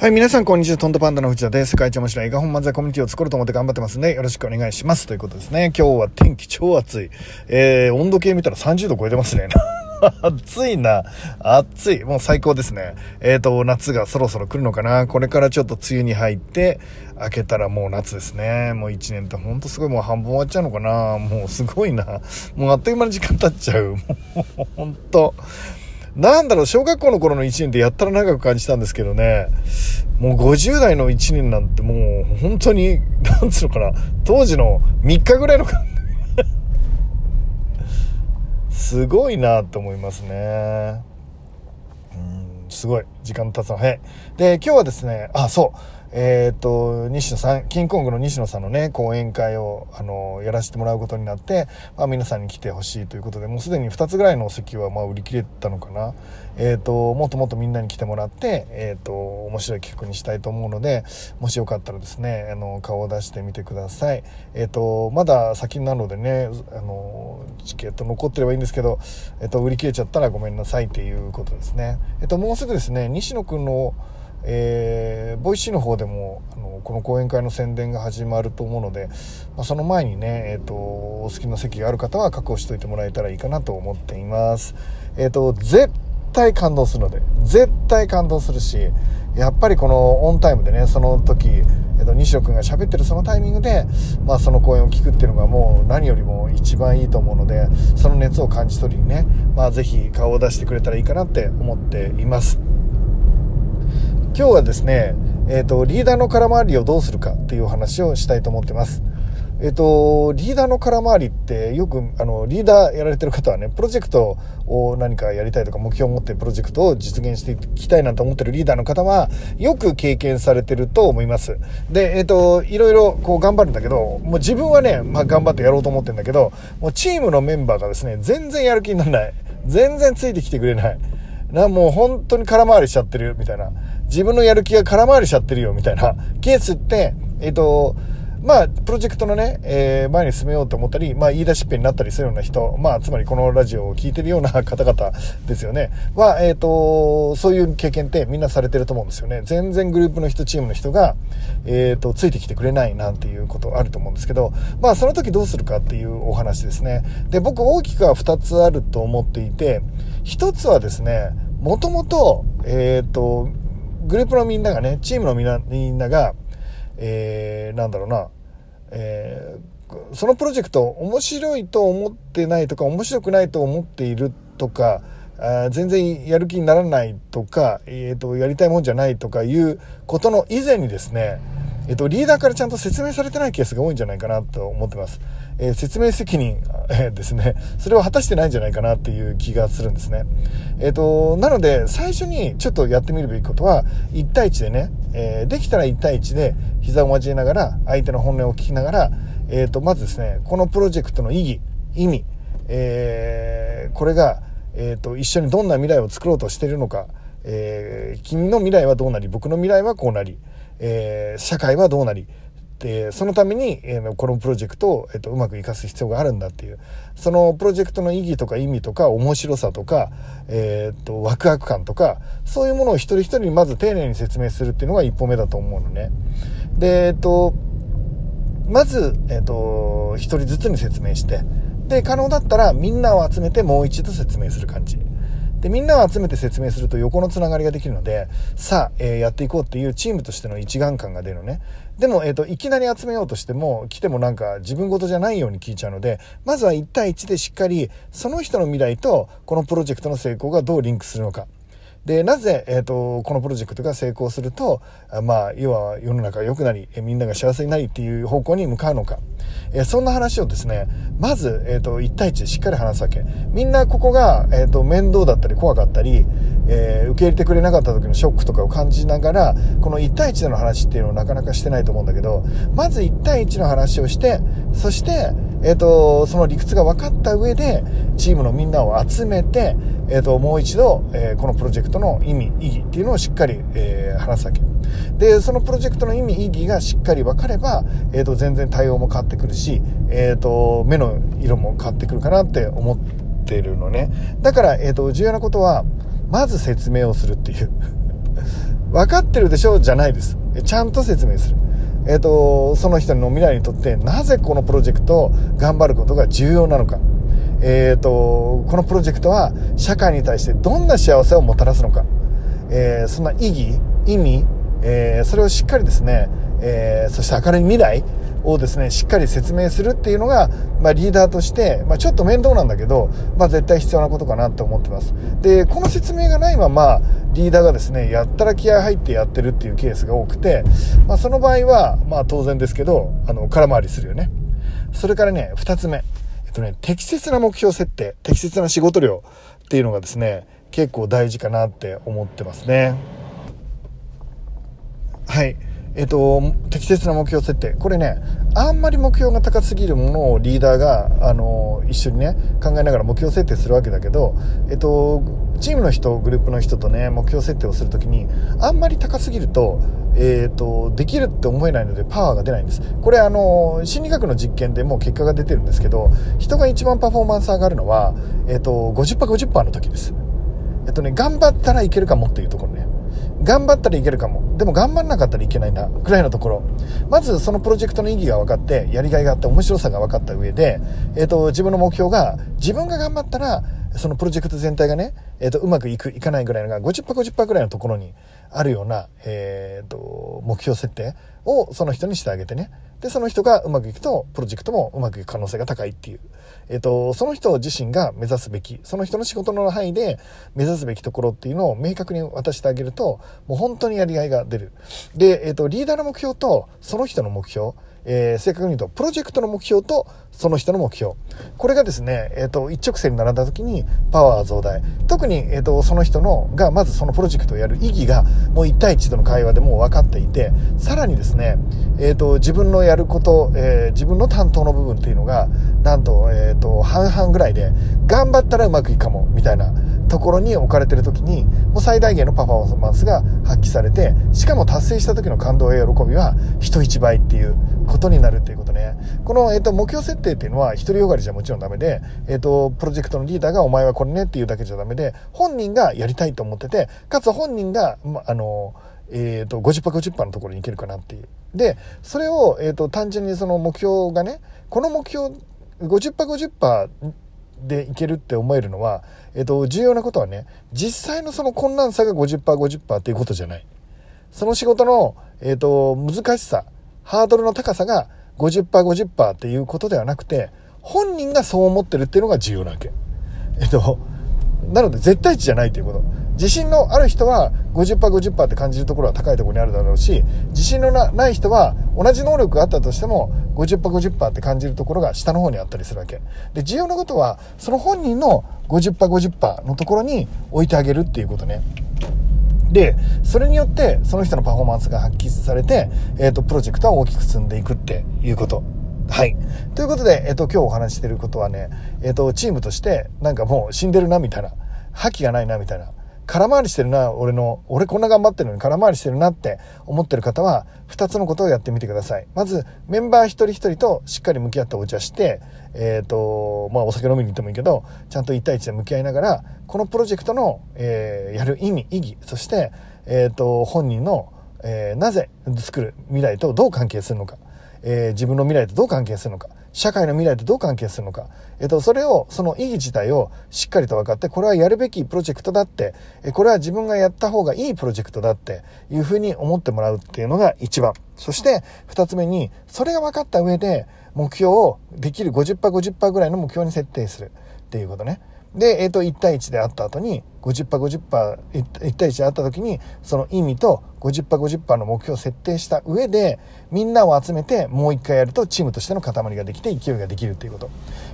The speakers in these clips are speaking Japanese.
はい、皆さん、こんにちは。トントパンダの藤田です。世界一面白い映画本漫才コミュニティを作ろうと思って頑張ってますんで、よろしくお願いします。ということですね。今日は天気超暑い。えー、温度計見たら30度超えてますね。暑いな。暑い。もう最高ですね。えっ、ー、と、夏がそろそろ来るのかな。これからちょっと梅雨に入って、明けたらもう夏ですね。もう1年ってほんとすごいもう半分終わっちゃうのかな。もうすごいな。もうあっという間に時間経っちゃう。もうほんと。なんだろう、小学校の頃の1年でやったら長く感じたんですけどね、もう50代の1年なんてもう本当に、なんつうのかな、当時の3日ぐらいの感じすごいなと思いますね。うん、すごい。時間経つの早い。で、今日はですね、あ、そう。えっ、と、西野さん、キングコングの西野さんのね、講演会を、あの、やらせてもらうことになって、まあ、皆さんに来てほしいということで、もうすでに2つぐらいの席は、まあ、売り切れたのかな。えっ、と、もっともっとみんなに来てもらって、えっ、と、面白い企画にしたいと思うので、もしよかったらですね、あの、顔を出してみてください。えっ、と、まだ先なのでね、あの、チケット残ってればいいんですけど、えっ、と、売り切れちゃったらごめんなさいっていうことですね。えっ、と、もうすぐですね、西野くんの、えー、 Voicy の方でもあのこの講演会の宣伝が始まると思うので、まあ、その前にね、えーと、お好きな席がある方は確保しておいてもらえたらいいかなと思っています。えっ、ー、と絶対感動するので絶対感動するしやっぱりこのオンタイムでねその時、えーと、西野君が喋ってるそのタイミングで、まあ、その講演を聞くっていうのがもう何よりも一番いいと思うのでその熱を感じ取りにね、まあ、ぜひ顔を出してくれたらいいかなって思っています。今日はですね、えっ、ー、と、リーダーの空回りをどうするかっていう話をしたいと思ってます。えっ、ー、と、リーダーの空回りってよく、あの、リーダーやられてる方はね、プロジェクトを何かやりたいとか目標を持ってプロジェクトを実現していきたいなと思ってるリーダーの方は、よく経験されてると思います。で、えっ、ー、と、いろいろこう頑張るんだけど、もう自分はね、まあ頑張ってやろうと思ってるんだけど、もうチームのメンバーがですね、全然やる気にならない。全然ついてきてくれない。な、もう本当に空回りしちゃってるみたいな。自分のやる気が空回りしちゃってるよみたいな ケースって、えっ、ー、と、まあ、プロジェクトのね、えー、前に進めようと思ったり、まあ、言い出しっぺになったりするような人、まあ、つまりこのラジオを聴いてるような方々ですよね。は、えっ、ー、と、そういう経験ってみんなされてると思うんですよね。全然グループの人、チームの人が、えっ、ー、と、ついてきてくれないなんていうことあると思うんですけど、まあ、その時どうするかっていうお話ですね。で、僕大きくは2つあると思っていて、1つはですね、もともと、えっ、と、グループのみんながね、チームのみんなみんなが、えー、なんだろうな、えー、そのプロジェクト面白いと思ってないとか、面白くないと思っているとか、あ全然やる気にならないとか、えーと、やりたいもんじゃないとかいうことの以前にですね、えっ、と、リーダーからちゃんと説明されてないケースが多いんじゃないかなと思ってます。えー、説明責任、えー、ですね、それを果たしてないんじゃないかなっていう気がするんですね。えっ、ー、と、なので、最初にちょっとやってみるべきことは、1対1でね、えできたら1対1で膝を交えながら、相手の本音を聞きながら、えっ、と、まずですね、このプロジェクトの意義、意味、えこれが、えっ、と、一緒にどんな未来を作ろうとしているのか、え君の未来はどうなり、僕の未来はこうなり、え、社会はどうなりでそのために、えー、このプロジェクトを、えーと、うまく生かす必要があるんだっていうそのプロジェクトの意義とか意味とか面白さとか、えーと、ワクワク感とかそういうものを一人一人にまず丁寧に説明するっていうのが一歩目だと思うのね。でえっ、とまず、えっ、と一人ずつに説明してで可能だったらみんなを集めてもう一度説明する感じ。で、みんなを集めて説明すると横のつながりができるので、さあ、えー、やっていこうっていうチームとしての一丸感が出るのね。でも、えっ、ー、と、いきなり集めようとしても、来てもなんか自分事じゃないように聞いちゃうので、まずは1対1でしっかり、その人の未来と、このプロジェクトの成功がどうリンクするのか。で、なぜ、えっ、ー、と、このプロジェクトが成功すると、まあ、要は世の中が良くなり、みんなが幸せになりっていう方向に向かうのか。えー、そんな話をですね、まず、えっ、ー、と、1対1でしっかり話すわけ。みんなここが、えっ、と、面倒だったり怖かったり、え受け入れてくれなかった時のショックとかを感じながら、この1対1での話っていうのをなかなかしてないと思うんだけど、まず1対1の話をして、そして、えっ、と、その理屈が分かった上で、チームのみんなを集めて、えっ、と、もう一度、えこのプロジェクトの意味意義っていうのをしっかり、えー、話すわけでそのプロジェクトの意味意義がしっかり分かれば、えーと、全然対応も変わってくるし、えーと、目の色も変わってくるかなって思ってるのねだから、えーと、重要なことはまず説明をするっていう 分かってるでしょ？じゃないです。ちゃんと説明する。えっ、と、その人の未来にとってなぜこのプロジェクトを頑張ることが重要なのか。えっ、と、このプロジェクトは社会に対してどんな幸せをもたらすのか。えー、そんな意義、意味、えー、それをしっかりですね、えー、そして明るい未来をですねしっかり説明するっていうのが、まあ、リーダーとして、まあ、ちょっと面倒なんだけど、まあ、絶対必要なことかなって思ってます。でこの説明がないままリーダーがですねやったら気合入ってやってるっていうケースが多くて、まあ、その場合は、まあ、当然ですけどあの空回りするよね。それからね2つ目。とね適切な目標設定適切な仕事量っていうのがですね結構大事かなって思ってますねはいえっと、適切な目標設定。これね、あんまり目標が高すぎるものをリーダーが、あの、一緒にね、考えながら目標設定するわけだけど、えっと、チームの人、グループの人とね、目標設定をするときに、あんまり高すぎると、えっと、できるって思えないのでパワーが出ないんです。これあの、心理学の実験でもう結果が出てるんですけど、人が一番パフォーマンス上がるのは、えっと、50%、50%の時です。えっとね、頑張ったらいけるかもっていうところね。頑張ったらいけるかも。でも頑張らなかったらいけないな、ぐらいのところ。まずそのプロジェクトの意義が分かって、やりがいがあって面白さが分かった上で、えっ、ー、と、自分の目標が、自分が頑張ったら、そのプロジェクト全体がね、えっ、ー、と、うまくいく、いかないぐらいのが50%、50%ぐらいのところにあるような、えっ、ー、と、目標設定をその人にしてあげてね。で、その人がうまくいくと、プロジェクトもうまくいく可能性が高いっていう。えっ、と、その人自身が目指すべき、その人の仕事の範囲で目指すべきところっていうのを明確に渡してあげると、もう本当にやりがいが出る。で、えっ、と、リーダーの目標と、その人の目標、えー、正確に言うと、プロジェクトの目標とその人の目標。これがですね、えっ、ー、と、一直線に並んだ時にパワー増大。特に、えっ、と、その人の、が、まずそのプロジェクトをやる意義が、もう1対1との会話でもう分かっていて、さらにですね、えっ、と、自分のやること、え自分の担当の部分っていうのが、なんと、えっ、と、半々ぐらいで、頑張ったらうまくいくかも、みたいな。ところに置かれてる時にもう最大限のパフォーマンスが発揮されてしかも達成した時の感動や喜びは人一倍っていうことになるっていうことこの、えーと、目標設定っていうのは独りよがりじゃもちろんダメで、えーと、プロジェクトのリーダーがお前はこれねっていうだけじゃダメで本人がやりたいと思っててかつ本人が、ま、あのえーと、50%、50%のところに行けるかなっていう。で、それを、えーと単純にその目標がね、この目標50%、50%でいけるって思えるのは、えっと、重要なことはね、実際のその困難さが50%、50%っていうことじゃない。その仕事の、えっと、難しさ、ハードルの高さが50%、50%っていうことではなくて、本人がそう思ってるっていうのが重要なわけ。えっと、なので絶対値じゃないということ。自信のある人は50%、50%って感じるところは高いところにあるだろうし、自信のない人は同じ能力があったとしても50%、50%って感じるところが下の方にあったりするわけ。で、重要なことは、その本人の50%、50%のところに置いてあげるっていうことね。で、それによって、その人のパフォーマンスが発揮されて、えっ、ー、と、プロジェクトは大きく進んでいくっていうこと。はい。ということで、えっ、ー、と、今日お話ししてることはね、えっ、ー、と、チームとして、なんかもう死んでるな、みたいな、覇気がないな、みたいな。空回りしてるな、俺の、俺こんな頑張ってるのに空回りしてるなって思ってる方は、2つのことをやってみてください。まず、メンバー一人一人としっかり向き合ってお茶して、えっ、ー、と、まあ、お酒飲みに行ってもいいけど、ちゃんと1対1で向き合いながら、このプロジェクトの、えー、やる意味、意義、そして、えっ、ー、と、本人の、えなぜ作る未来とどう関係するのか、え自分の未来とどう関係するのか、社会の未来とどう関係するのか、えっと、それを、その意義自体をしっかりと分かって、これはやるべきプロジェクトだって、これは自分がやった方がいいプロジェクトだっていうふうに思ってもらうっていうのが一番。そして二つ目に、それが分かった上で、目標をできる50%、50%ぐらいの目標に設定するっていうことね。で、えっ、と、1対1で会った後に、50%、50%、1対1で会った時に、その意味と50%、50%の目標を設定した上で、みんなを集めてもう一回やるとチームとしての塊ができて勢いができるっていうこと。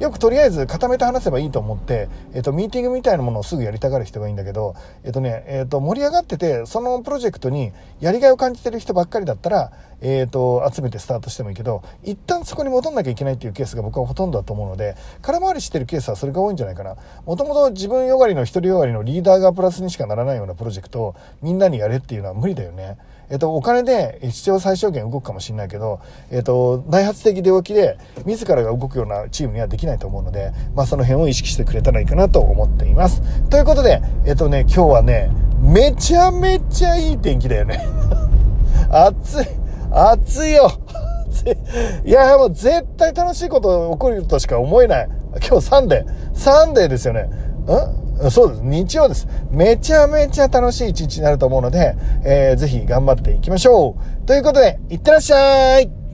よくとりあえず固めて話せばいいと思って、えっ、と、ミーティングみたいなものをすぐやりたがる人がいいんだけど、えっ、とね、えっ、と、盛り上がってて、そのプロジェクトにやりがいを感じてる人ばっかりだったら、えっ、と、集めてスタートしてもいいけど、一旦そこに戻んなきゃいけないっていうケースが僕はほとんどだと思うので、空回りしてるケースはそれが多いんじゃないかな。もともと自分よがりの一人よがりのリーダーがプラスにしかならないようなプロジェクトをみんなにやれっていうのは無理だよね。えっと、お金で必要最小限動くかもしれないけど、えっと、内発的動きで自らが動くようなチームにはできないと思うので、まあ、その辺を意識してくれたらいいかなと思っています。ということで、えっとね、今日はね、めちゃめちゃいい天気だよね。暑い。暑いよ。いや、もう絶対楽しいこと起こるとしか思えない。今日サンデー。サンデーですよね。ん？そうです。日曜です。めちゃめちゃ楽しい一日になると思うので、えー、ぜひ頑張っていきましょう。ということで、いってらっしゃい